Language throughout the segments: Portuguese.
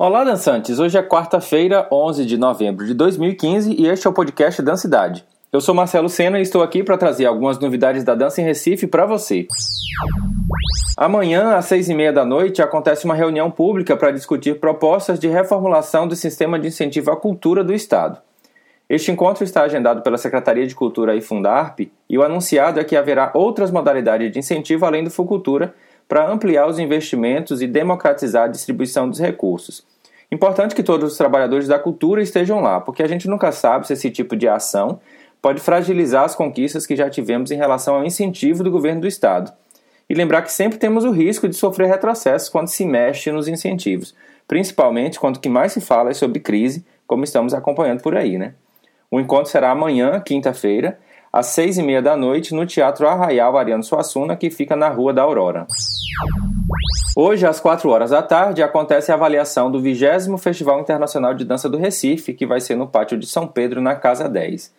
Olá, dançantes! Hoje é quarta-feira, 11 de novembro de 2015 e este é o podcast Dancidade. Eu sou Marcelo Sena e estou aqui para trazer algumas novidades da dança em Recife para você. Amanhã, às seis e meia da noite, acontece uma reunião pública para discutir propostas de reformulação do sistema de incentivo à cultura do Estado. Este encontro está agendado pela Secretaria de Cultura e Fundarp e o anunciado é que haverá outras modalidades de incentivo além do Fucultura para ampliar os investimentos e democratizar a distribuição dos recursos. Importante que todos os trabalhadores da cultura estejam lá, porque a gente nunca sabe se esse tipo de ação pode fragilizar as conquistas que já tivemos em relação ao incentivo do governo do Estado. E lembrar que sempre temos o risco de sofrer retrocessos quando se mexe nos incentivos, principalmente quando o que mais se fala é sobre crise, como estamos acompanhando por aí, né? O encontro será amanhã, quinta-feira, às seis e meia da noite, no Teatro Arraial Ariano Suassuna, que fica na Rua da Aurora. Hoje, às 4 horas da tarde, acontece a avaliação do 20 Festival Internacional de Dança do Recife, que vai ser no Pátio de São Pedro, na Casa 10.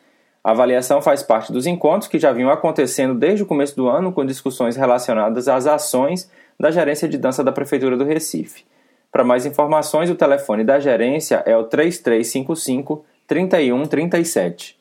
A avaliação faz parte dos encontros que já vinham acontecendo desde o começo do ano, com discussões relacionadas às ações da Gerência de Dança da Prefeitura do Recife. Para mais informações, o telefone da gerência é o 3355 3137.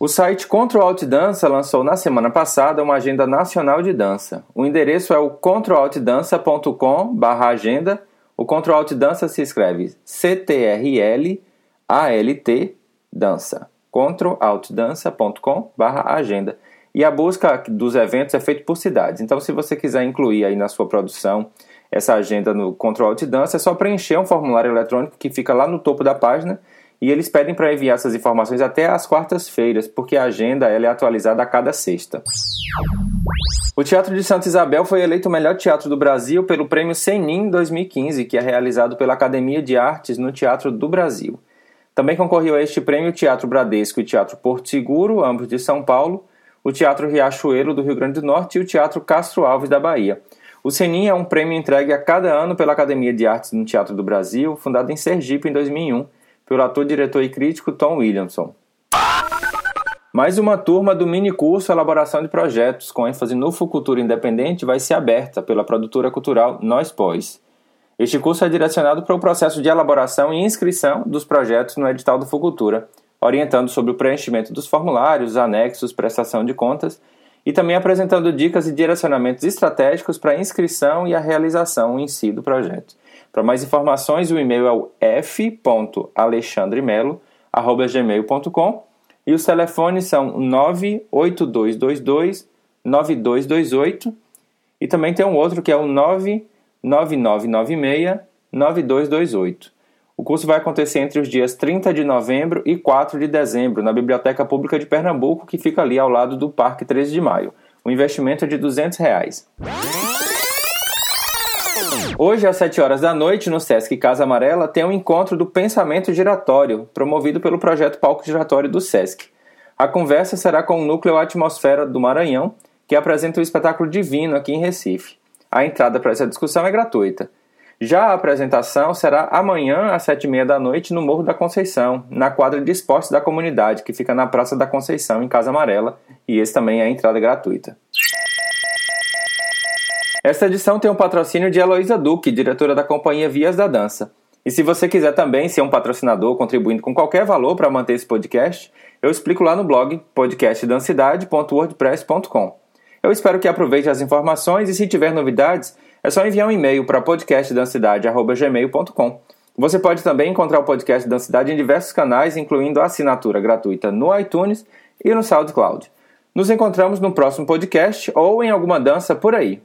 O site Control Alt Dança lançou na semana passada uma agenda nacional de dança. O endereço é o controlaltdança.com/agenda. O Control Alt Dança se escreve C T R L A L T dança. controlaltdança.com/agenda. E a busca dos eventos é feita por cidades. Então, se você quiser incluir aí na sua produção essa agenda no Control Alt Dança, é só preencher um formulário eletrônico que fica lá no topo da página e eles pedem para enviar essas informações até às quartas-feiras, porque a agenda ela é atualizada a cada sexta. O Teatro de Santa Isabel foi eleito o melhor teatro do Brasil pelo Prêmio Senin 2015, que é realizado pela Academia de Artes no Teatro do Brasil. Também concorreu a este prêmio o Teatro Bradesco e o Teatro Porto Seguro, ambos de São Paulo, o Teatro Riachuelo do Rio Grande do Norte e o Teatro Castro Alves da Bahia. O Senin é um prêmio entregue a cada ano pela Academia de Artes no Teatro do Brasil, fundada em Sergipe em 2001 pelo ator, diretor e crítico Tom Williamson. Mais uma turma do mini curso Elaboração de Projetos, com ênfase no Fucultura Independente, vai ser aberta pela produtora cultural Nós Pós. Este curso é direcionado para o processo de elaboração e inscrição dos projetos no edital do Fucultura, orientando sobre o preenchimento dos formulários, anexos, prestação de contas e também apresentando dicas e direcionamentos estratégicos para a inscrição e a realização em si do projeto. Para mais informações, o e-mail é o f.alexandremelo.gmail.com e os telefones são 98222 9228 e também tem um outro que é o 99996 9228. O curso vai acontecer entre os dias 30 de novembro e 4 de dezembro na Biblioteca Pública de Pernambuco, que fica ali ao lado do Parque 13 de Maio. O investimento é de 200 reais. Hoje, às 7 horas da noite, no Sesc Casa Amarela, tem um encontro do Pensamento Giratório, promovido pelo projeto Palco Giratório do Sesc. A conversa será com o Núcleo Atmosfera do Maranhão, que apresenta o espetáculo Divino aqui em Recife. A entrada para essa discussão é gratuita. Já a apresentação será amanhã às sete e meia da noite no Morro da Conceição, na quadra de esportes da comunidade, que fica na Praça da Conceição, em Casa Amarela, e esse também é a entrada gratuita. Esta edição tem um patrocínio de Heloísa Duque, diretora da companhia Vias da Dança. E se você quiser também ser um patrocinador contribuindo com qualquer valor para manter esse podcast, eu explico lá no blog podcastdancidade.wordpress.com. Eu espero que aproveite as informações e se tiver novidades, é só enviar um e-mail para podcastdancidade.gmail.com. Você pode também encontrar o podcast Dancidade em diversos canais, incluindo a assinatura gratuita no iTunes e no SoundCloud. Nos encontramos no próximo podcast ou em alguma dança por aí.